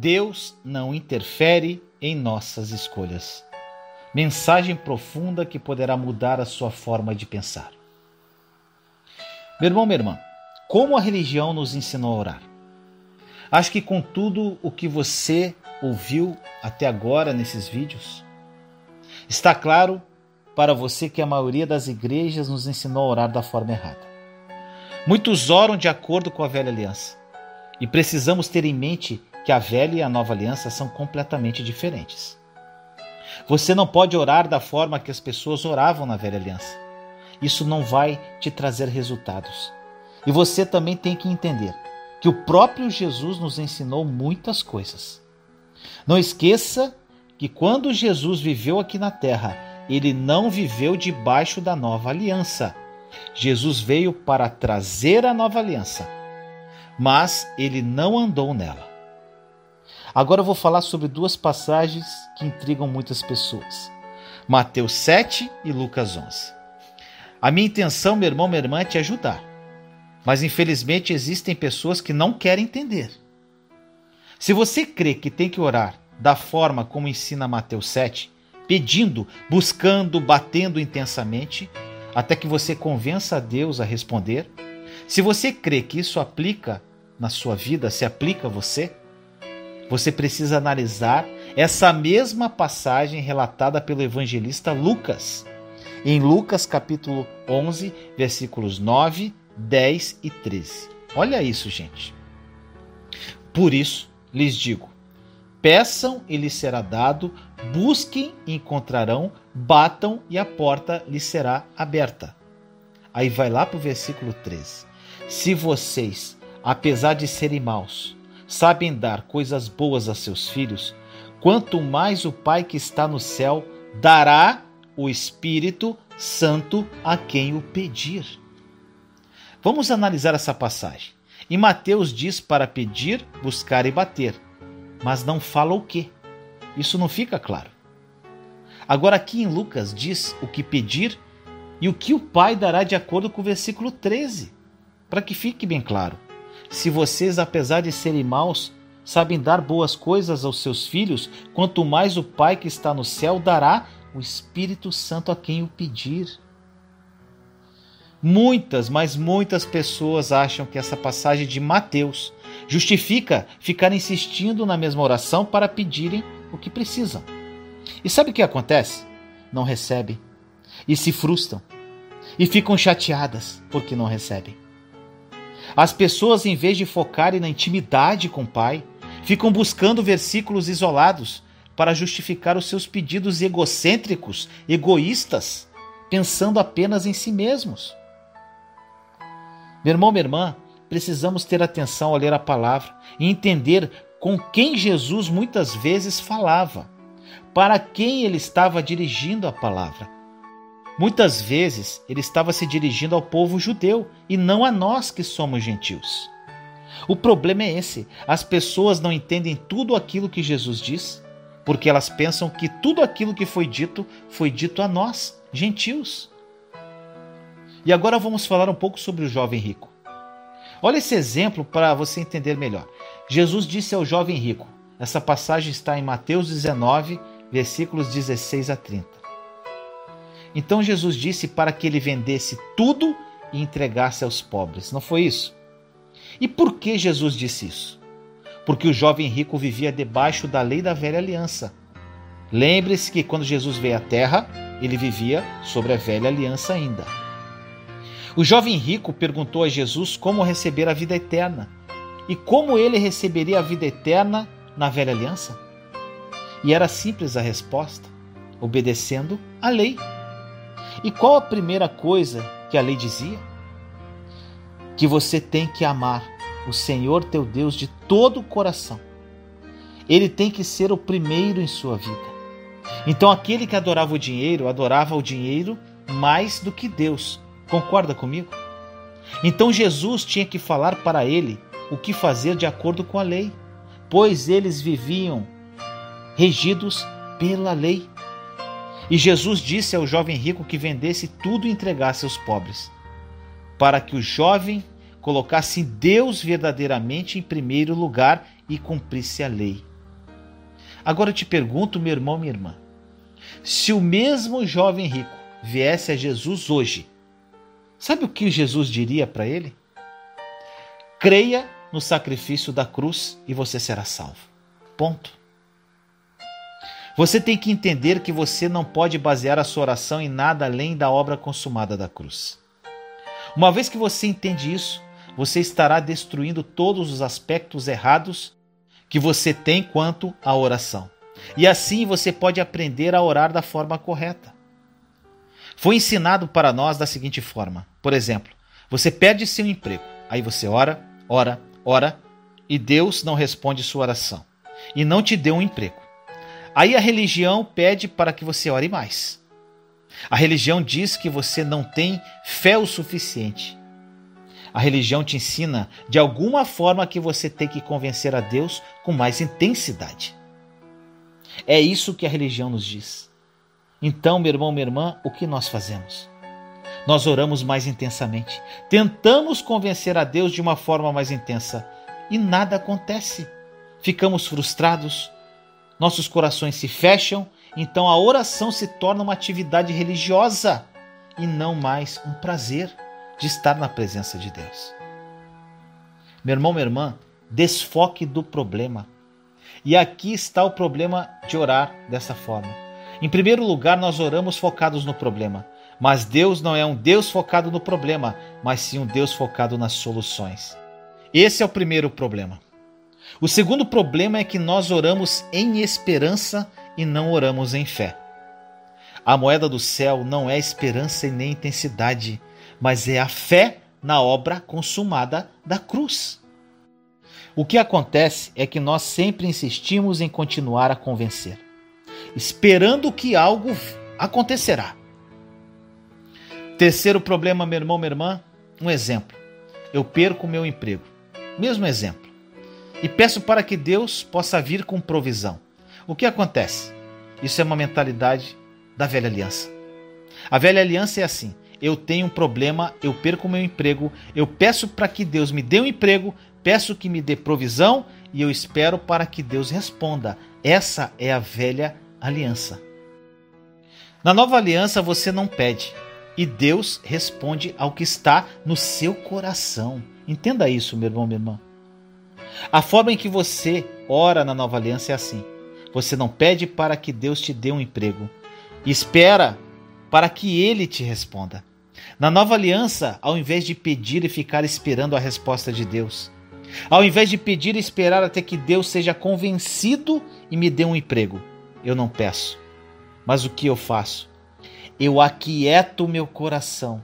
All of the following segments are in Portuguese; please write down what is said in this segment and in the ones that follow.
Deus não interfere em nossas escolhas. Mensagem profunda que poderá mudar a sua forma de pensar. Meu irmão, minha irmã, como a religião nos ensinou a orar? Acho que com tudo o que você ouviu até agora nesses vídeos, está claro para você que a maioria das igrejas nos ensinou a orar da forma errada. Muitos oram de acordo com a velha aliança. E precisamos ter em mente que a velha e a nova aliança são completamente diferentes. Você não pode orar da forma que as pessoas oravam na velha aliança. Isso não vai te trazer resultados. E você também tem que entender que o próprio Jesus nos ensinou muitas coisas. Não esqueça que quando Jesus viveu aqui na terra, ele não viveu debaixo da nova aliança. Jesus veio para trazer a nova aliança, mas ele não andou nela. Agora eu vou falar sobre duas passagens que intrigam muitas pessoas: Mateus 7 e Lucas 11. A minha intenção, meu irmão, minha irmã, é te ajudar. Mas infelizmente existem pessoas que não querem entender. Se você crê que tem que orar da forma como ensina Mateus 7, pedindo, buscando, batendo intensamente, até que você convença a Deus a responder, se você crê que isso aplica na sua vida, se aplica a você, você precisa analisar essa mesma passagem relatada pelo evangelista Lucas, em Lucas capítulo 11, versículos 9, 10 e 13. Olha isso, gente. Por isso lhes digo: peçam e lhes será dado, busquem e encontrarão, batam e a porta lhes será aberta. Aí vai lá para o versículo 13. Se vocês, apesar de serem maus, sabem dar coisas boas a seus filhos, quanto mais o Pai que está no céu dará o Espírito Santo a quem o pedir. Vamos analisar essa passagem. Em Mateus diz para pedir, buscar e bater, mas não fala o que. Isso não fica claro. Agora aqui em Lucas diz o que pedir e o que o Pai dará de acordo com o versículo 13, para que fique bem claro. Se vocês, apesar de serem maus, sabem dar boas coisas aos seus filhos, quanto mais o Pai que está no céu dará o Espírito Santo a quem o pedir. Muitas, mas muitas pessoas acham que essa passagem de Mateus justifica ficar insistindo na mesma oração para pedirem o que precisam. E sabe o que acontece? Não recebem e se frustram e ficam chateadas porque não recebem. As pessoas, em vez de focarem na intimidade com o Pai, ficam buscando versículos isolados para justificar os seus pedidos egocêntricos, egoístas, pensando apenas em si mesmos. Meu irmão, minha irmã, precisamos ter atenção ao ler a palavra e entender com quem Jesus muitas vezes falava, para quem ele estava dirigindo a palavra. Muitas vezes ele estava se dirigindo ao povo judeu e não a nós que somos gentios. O problema é esse: as pessoas não entendem tudo aquilo que Jesus diz, porque elas pensam que tudo aquilo que foi dito foi dito a nós, gentios. E agora vamos falar um pouco sobre o jovem rico. Olha esse exemplo para você entender melhor. Jesus disse ao jovem rico, essa passagem está em Mateus 19, versículos 16 a 30. Então Jesus disse para que ele vendesse tudo e entregasse aos pobres. Não foi isso? E por que Jesus disse isso? Porque o jovem rico vivia debaixo da lei da velha aliança. Lembre-se que quando Jesus veio à terra, ele vivia sobre a velha aliança ainda. O jovem rico perguntou a Jesus como receber a vida eterna e como ele receberia a vida eterna na velha aliança. E era simples a resposta: obedecendo a lei. E qual a primeira coisa que a lei dizia? Que você tem que amar o Senhor teu Deus de todo o coração. Ele tem que ser o primeiro em sua vida. Então aquele que adorava o dinheiro, adorava o dinheiro mais do que Deus. Concorda comigo? Então Jesus tinha que falar para ele o que fazer de acordo com a lei, pois eles viviam regidos pela lei. E Jesus disse ao jovem rico que vendesse tudo e entregasse aos pobres, para que o jovem colocasse Deus verdadeiramente em primeiro lugar e cumprisse a lei. Agora eu te pergunto, meu irmão, minha irmã, se o mesmo jovem rico viesse a Jesus hoje, sabe o que Jesus diria para ele? Creia no sacrifício da cruz e você será salvo. Ponto. Você tem que entender que você não pode basear a sua oração em nada além da obra consumada da cruz. Uma vez que você entende isso, você estará destruindo todos os aspectos errados que você tem quanto à oração. E assim você pode aprender a orar da forma correta. Foi ensinado para nós da seguinte forma: por exemplo, você perde seu emprego, aí você ora, ora, ora, e Deus não responde sua oração e não te deu um emprego. Aí a religião pede para que você ore mais. A religião diz que você não tem fé o suficiente. A religião te ensina de alguma forma que você tem que convencer a Deus com mais intensidade. É isso que a religião nos diz. Então, meu irmão, minha irmã, o que nós fazemos? Nós oramos mais intensamente, tentamos convencer a Deus de uma forma mais intensa e nada acontece. Ficamos frustrados, nossos corações se fecham, então a oração se torna uma atividade religiosa e não mais um prazer de estar na presença de Deus. Meu irmão, minha irmã, desfoque do problema. E aqui está o problema de orar dessa forma. Em primeiro lugar, nós oramos focados no problema. Mas Deus não é um Deus focado no problema, mas sim um Deus focado nas soluções. Esse é o primeiro problema. O segundo problema é que nós oramos em esperança e não oramos em fé. A moeda do céu não é esperança e nem intensidade, mas é a fé na obra consumada da cruz. O que acontece é que nós sempre insistimos em continuar a convencer, esperando que algo acontecerá. Terceiro problema, meu irmão, minha irmã, um exemplo. Eu perco meu emprego. Mesmo exemplo. E peço para que Deus possa vir com provisão. O que acontece? Isso é uma mentalidade da velha aliança. A velha aliança é assim: eu tenho um problema, eu perco meu emprego, eu peço para que Deus me dê um emprego, peço que me dê provisão e eu espero para que Deus responda. Essa é a velha aliança. Na nova aliança você não pede e Deus responde ao que está no seu coração. Entenda isso, meu irmão, minha irmã. A forma em que você ora na nova aliança é assim: você não pede para que Deus te dê um emprego, espera para que ele te responda. Na nova aliança, ao invés de pedir e ficar esperando a resposta de Deus, ao invés de pedir e esperar até que Deus seja convencido e me dê um emprego, eu não peço. Mas o que eu faço? Eu aquieto meu coração,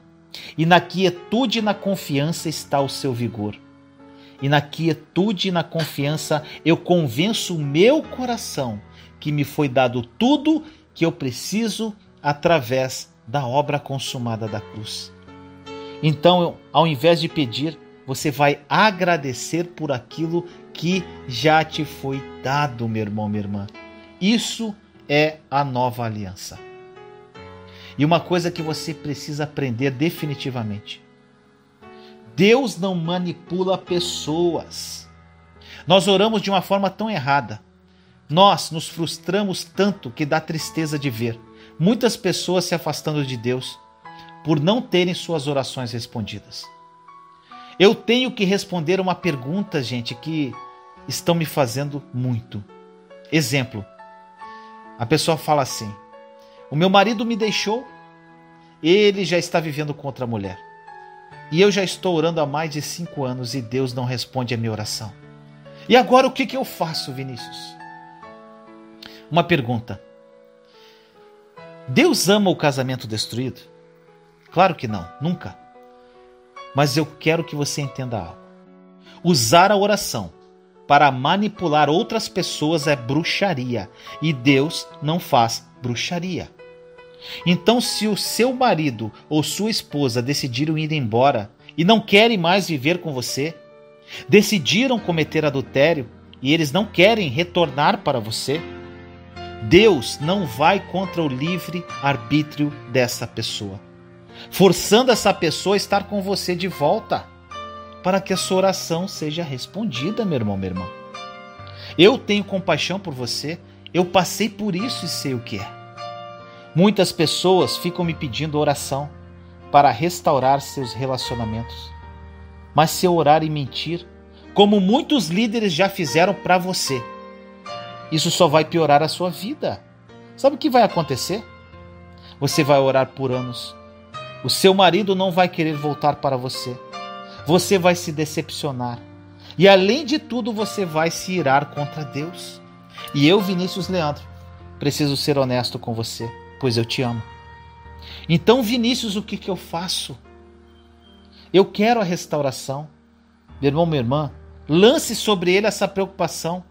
e na quietude e na confiança está o seu vigor. E na quietude e na confiança eu convenço o meu coração que me foi dado tudo que eu preciso através da obra consumada da cruz. Então, ao invés de pedir, você vai agradecer por aquilo que já te foi dado, meu irmão, minha irmã. Isso é a nova aliança. E uma coisa que você precisa aprender definitivamente: Deus não manipula pessoas. Nós oramos de uma forma tão errada. Nós nos frustramos tanto que dá tristeza de ver muitas pessoas se afastando de Deus por não terem suas orações respondidas. Eu tenho que responder uma pergunta, gente, que estão me fazendo muito. Exemplo: a pessoa fala assim: O meu marido me deixou, ele já está vivendo com outra mulher. E eu já estou orando há mais de cinco anos e Deus não responde a minha oração. E agora o que, que eu faço, Vinícius? Uma pergunta: Deus ama o casamento destruído? Claro que não, nunca. Mas eu quero que você entenda algo. Usar a oração para manipular outras pessoas é bruxaria e Deus não faz bruxaria. Então, se o seu marido ou sua esposa decidiram ir embora e não querem mais viver com você, decidiram cometer adultério e eles não querem retornar para você, Deus não vai contra o livre arbítrio dessa pessoa, forçando essa pessoa a estar com você de volta, para que a sua oração seja respondida, meu irmão, minha irmã. Eu tenho compaixão por você, Eu passei por isso e sei o que é. Muitas pessoas ficam me pedindo oração para restaurar seus relacionamentos. Mas se eu orar e mentir, como muitos líderes já fizeram para você, isso só vai piorar a sua vida. Sabe o que vai acontecer? Você vai orar por anos. O seu marido não vai querer voltar para você. Você vai se decepcionar. E além de tudo, você vai se irar contra Deus. E eu, Vinícius Leandro, preciso ser honesto com você, pois eu te amo. Então, Vinícius, o que, que eu faço? Eu quero a restauração. Meu irmão, minha irmã, lance sobre ele essa preocupação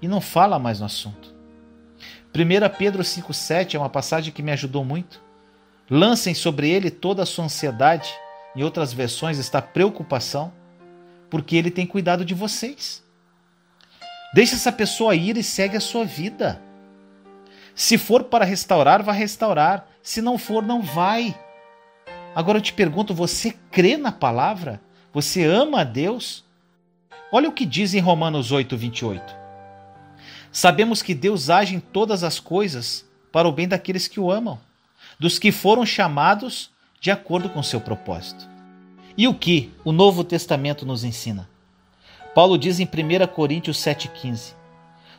e não fala mais no assunto. 1 Pedro 5,7 é uma passagem que me ajudou muito. Lancem sobre ele toda a sua ansiedade, em outras versões está preocupação, porque ele tem cuidado de vocês. Deixe essa pessoa ir e segue a sua vida. Se for para restaurar, vai restaurar. Se não for, não vai. Agora eu te pergunto: você crê na palavra? Você ama a Deus? Olha o que diz em Romanos 8, 28. Sabemos que Deus age em todas as coisas para o bem daqueles que o amam, dos que foram chamados de acordo com seu propósito. E o que o Novo Testamento nos ensina? Paulo diz em 1 Coríntios 7,15: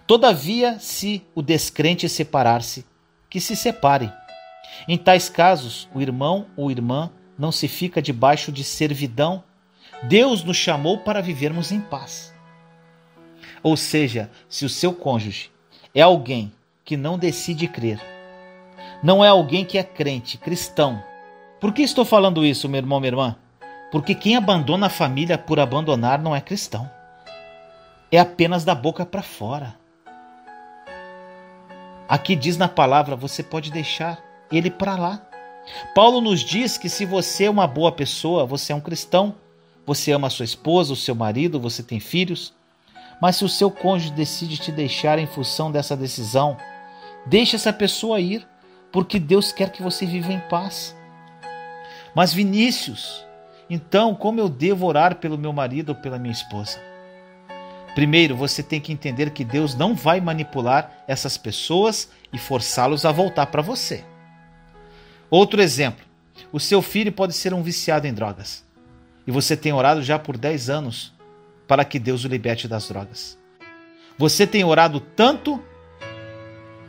Todavia, se o descrente separar-se, que se separe. Em tais casos, o irmão ou irmã não se fica debaixo de servidão. Deus nos chamou para vivermos em paz. Ou seja, se o seu cônjuge é alguém que não decide crer, não é alguém que é crente, cristão. Por que estou falando isso, meu irmão, minha irmã? Porque quem abandona a família por abandonar não é cristão. É apenas da boca para fora. Aqui diz na palavra: você pode deixar ele para lá. Paulo nos diz que se você é uma boa pessoa, você é um cristão, você ama sua esposa, o seu marido, você tem filhos, mas se o seu cônjuge decide te deixar em função dessa decisão, deixe essa pessoa ir, porque Deus quer que você viva em paz. Mas Vinícius, então como eu devo orar pelo meu marido ou pela minha esposa? Primeiro, você tem que entender que Deus não vai manipular essas pessoas e forçá-los a voltar para você. Outro exemplo: o seu filho pode ser um viciado em drogas e você tem orado já por 10 anos para que Deus o liberte das drogas. Você tem orado tanto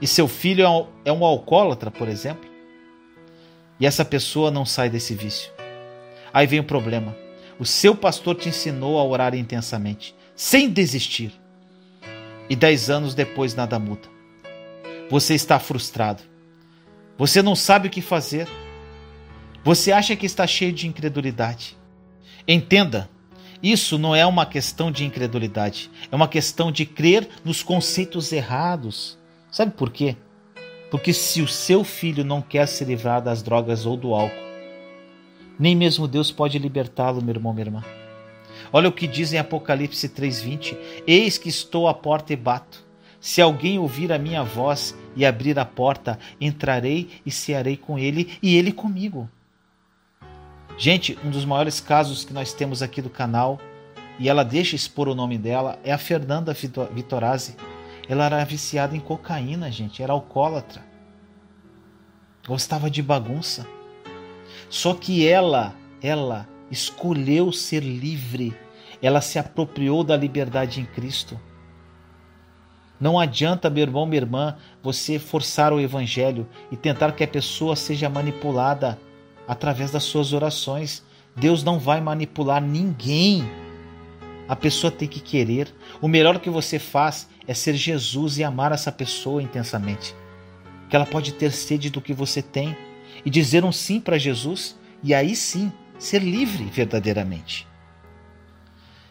e seu filho é um é alcoólatra, por exemplo, e essa pessoa não sai desse vício. Aí vem o problema. O seu pastor te ensinou a orar intensamente, sem desistir. E dez anos depois nada muda. Você está frustrado. Você não sabe o que fazer. Você acha que está cheio de incredulidade. Entenda isso não é uma questão de incredulidade, é uma questão de crer nos conceitos errados. Sabe por quê? Porque se o seu filho não quer se livrar das drogas ou do álcool, nem mesmo Deus pode libertá-lo, meu irmão, minha irmã. Olha o que diz em Apocalipse 3:20: Eis que estou à porta e bato. Se alguém ouvir a minha voz e abrir a porta, entrarei e cearei com ele e ele comigo. Gente, um dos maiores casos que nós temos aqui do canal, e ela deixa expor o nome dela, é a Fernanda Vitorazzi. Ela era viciada em cocaína, gente, era alcoólatra. Gostava de bagunça. Só que ela, ela escolheu ser livre. Ela se apropriou da liberdade em Cristo. Não adianta, meu irmão, minha irmã, você forçar o evangelho e tentar que a pessoa seja manipulada através das suas orações. Deus não vai manipular ninguém. A pessoa tem que querer. O melhor que você faz é ser Jesus e amar essa pessoa intensamente. Que ela pode ter sede do que você tem e dizer um sim para Jesus e aí sim ser livre verdadeiramente.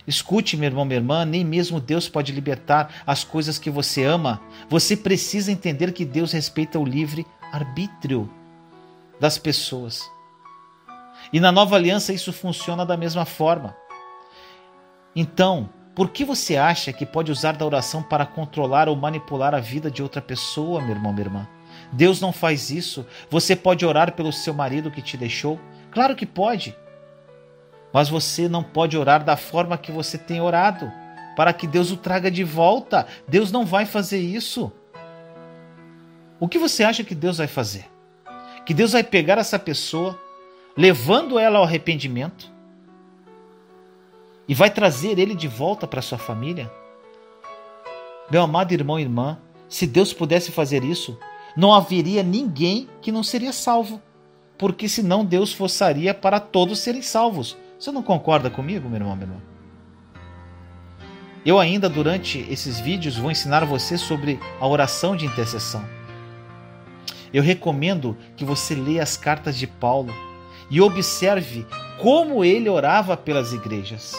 Escute, meu irmão, minha irmã, nem mesmo Deus pode libertar as coisas que você ama. Você precisa entender que Deus respeita o livre arbítrio das pessoas. E na nova aliança isso funciona da mesma forma. Então, por que você acha que pode usar da oração para controlar ou manipular a vida de outra pessoa, meu irmão, minha irmã? Deus não faz isso. Você pode orar pelo seu marido que te deixou? Claro que pode. Mas você não pode orar da forma que você tem orado, para que Deus o traga de volta. Deus não vai fazer isso. O que você acha que Deus vai fazer? Que Deus vai pegar essa pessoa, levando ela ao arrependimento e vai trazer ele de volta para sua família? Meu amado irmão e irmã, se Deus pudesse fazer isso, não haveria ninguém que não seria salvo, porque senão Deus forçaria para todos serem salvos. Você não concorda comigo, meu irmão, meu irmão? Eu ainda durante esses vídeos vou ensinar você sobre a oração de intercessão. Eu recomendo que você leia as cartas de Paulo e observe como ele orava pelas igrejas.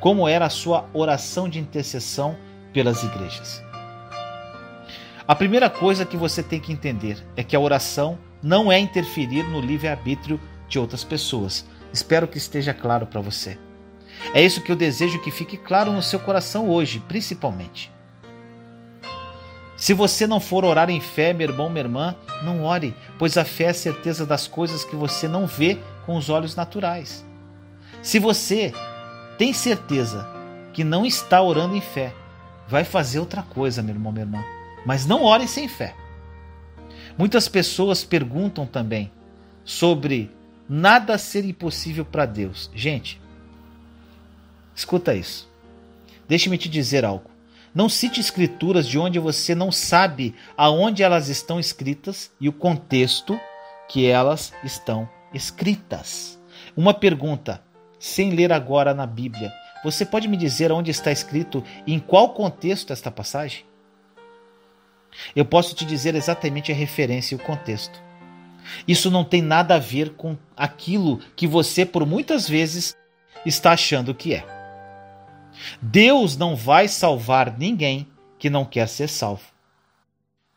Como era a sua oração de intercessão pelas igrejas. A primeira coisa que você tem que entender é que a oração não é interferir no livre-arbítrio de outras pessoas. Espero que esteja claro para você. É isso que eu desejo que fique claro no seu coração hoje, principalmente. Se você não for orar em fé, meu irmão, minha irmã, não ore, pois a fé é a certeza das coisas que você não vê com os olhos naturais. Se você tem certeza que não está orando em fé, vai fazer outra coisa, meu irmão, minha irmã. Mas não ore sem fé. Muitas pessoas perguntam também sobre nada ser impossível para Deus. Gente, Escuta isso. Deixe-me te dizer algo. Não cite escrituras de onde você não sabe aonde elas estão escritas e o contexto que elas estão escritas. Uma pergunta, sem ler agora na Bíblia. Você pode me dizer onde está escrito e em qual contexto esta passagem? Eu posso te dizer exatamente a referência e o contexto. Isso não tem nada a ver com aquilo que você por muitas vezes está achando que é. Deus não vai salvar ninguém que não quer ser salvo.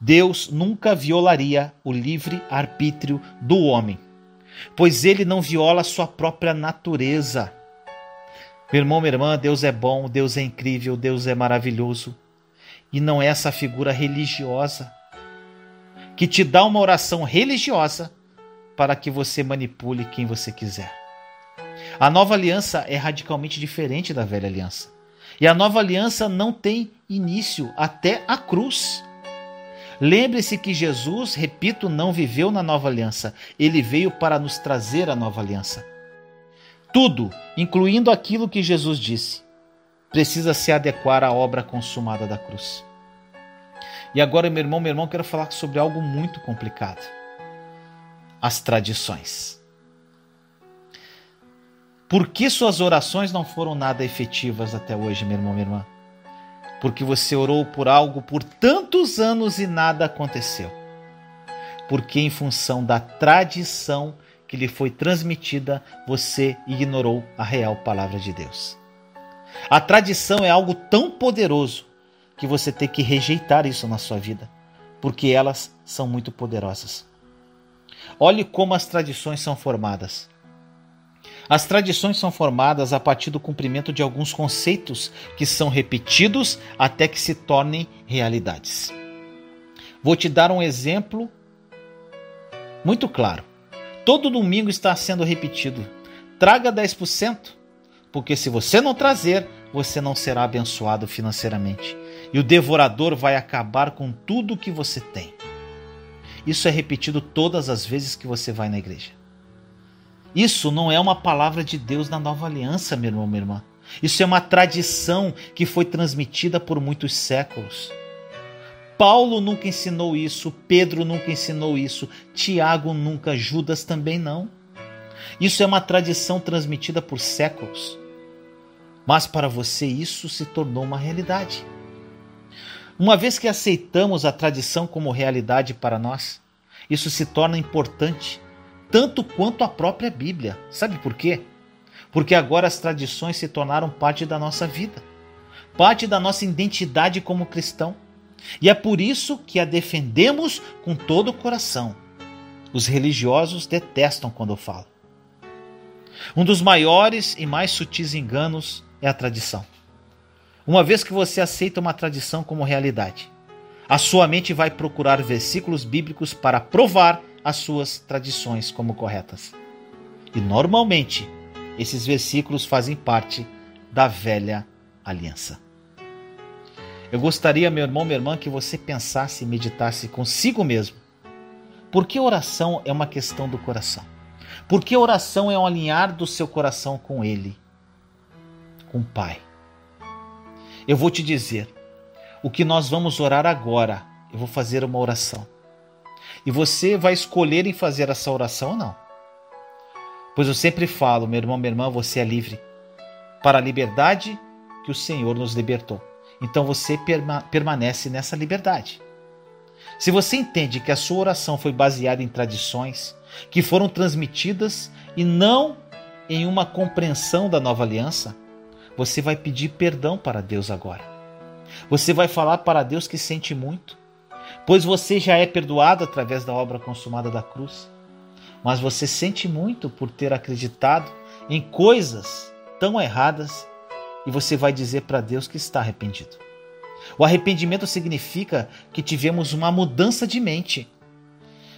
Deus nunca violaria o livre arbítrio do homem, pois ele não viola sua própria natureza. Meu irmão, minha irmã, Deus é bom, Deus é incrível, Deus é maravilhoso. E não é essa figura religiosa que te dá uma oração religiosa para que você manipule quem você quiser. A nova aliança é radicalmente diferente da velha aliança. E a nova aliança não tem início até a cruz. Lembre-se que Jesus, repito, não viveu na nova aliança. Ele veio para nos trazer a nova aliança. Tudo, incluindo aquilo que Jesus disse, precisa se adequar à obra consumada da cruz. E agora, meu irmão, meu irmão, quero falar sobre algo muito complicado: as tradições. Por que suas orações não foram nada efetivas até hoje, meu irmão, minha irmã? Porque você orou por algo por tantos anos e nada aconteceu. Porque, em função da tradição que lhe foi transmitida, você ignorou a real palavra de Deus. A tradição é algo tão poderoso que você tem que rejeitar isso na sua vida, porque elas são muito poderosas. Olhe como as tradições são formadas. As tradições são formadas a partir do cumprimento de alguns conceitos que são repetidos até que se tornem realidades. Vou te dar um exemplo muito claro. Todo domingo está sendo repetido: traga 10%, porque se você não trazer, você não será abençoado financeiramente. E o devorador vai acabar com tudo que você tem. Isso é repetido todas as vezes que você vai na igreja. Isso não é uma palavra de Deus na nova aliança, meu irmão, minha irmã. Isso é uma tradição que foi transmitida por muitos séculos. Paulo nunca ensinou isso, Pedro nunca ensinou isso, Tiago nunca, Judas também não. Isso é uma tradição transmitida por séculos. Mas para você isso se tornou uma realidade. Uma vez que aceitamos a tradição como realidade para nós, isso se torna importante tanto quanto a própria Bíblia. Sabe por quê? Porque agora as tradições se tornaram parte da nossa vida, parte da nossa identidade como cristão. E é por isso que a defendemos com todo o coração. Os religiosos detestam quando eu falo. Um dos maiores e mais sutis enganos é a tradição. Uma vez que você aceita uma tradição como realidade, a sua mente vai procurar versículos bíblicos para provar as suas tradições como corretas. E normalmente, esses versículos fazem parte da velha aliança. Eu gostaria, meu irmão, minha irmã, que você pensasse e meditasse consigo mesmo. Por que oração é uma questão do coração? Por que oração é um alinhar do seu coração com Ele, com o Pai? Eu vou te dizer, o que nós vamos orar agora, eu vou fazer uma oração. E você vai escolher em fazer essa oração ou não. Pois eu sempre falo, meu irmão, minha irmã, você é livre para a liberdade que o Senhor nos libertou. Então você perma permanece nessa liberdade. Se você entende que a sua oração foi baseada em tradições que foram transmitidas e não em uma compreensão da nova aliança, você vai pedir perdão para Deus agora. Você vai falar para Deus que sente muito, pois você já é perdoado através da obra consumada da cruz. Mas você sente muito por ter acreditado em coisas tão erradas e você vai dizer para Deus que está arrependido. O arrependimento significa que tivemos uma mudança de mente.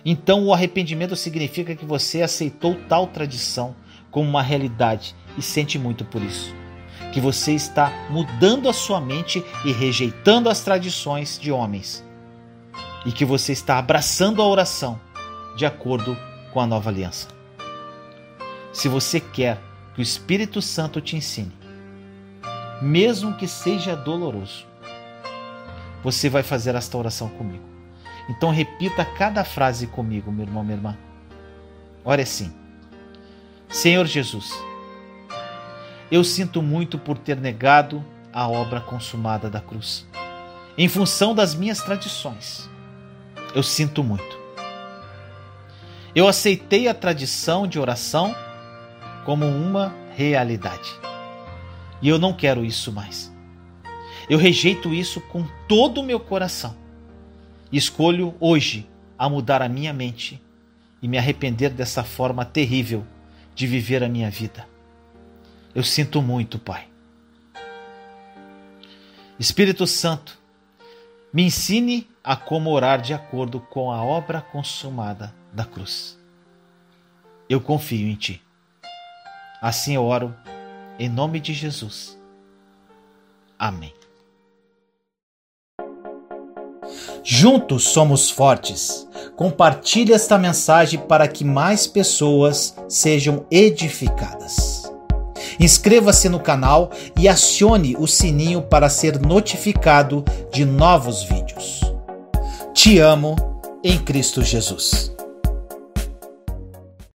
Então, o arrependimento significa que você aceitou tal tradição como uma realidade e sente muito por isso. Que você está mudando a sua mente e rejeitando as tradições de homens. E que você está abraçando a oração de acordo com a nova aliança. Se você quer que o Espírito Santo te ensine mesmo que seja doloroso. Você vai fazer esta oração comigo. Então repita cada frase comigo, meu irmão, minha irmã. Ore assim: Senhor Jesus, eu sinto muito por ter negado a obra consumada da cruz, em função das minhas tradições. Eu sinto muito. Eu aceitei a tradição de oração como uma realidade. E eu não quero isso mais. Eu rejeito isso com todo o meu coração. Escolho hoje a mudar a minha mente e me arrepender dessa forma terrível de viver a minha vida. Eu sinto muito, Pai. Espírito Santo, me ensine a como orar de acordo com a obra consumada da cruz. Eu confio em Ti. Assim eu oro em nome de Jesus. Amém. Juntos somos fortes. Compartilhe esta mensagem para que mais pessoas sejam edificadas. Inscreva-se no canal e acione o sininho para ser notificado de novos vídeos. Te amo em Cristo Jesus.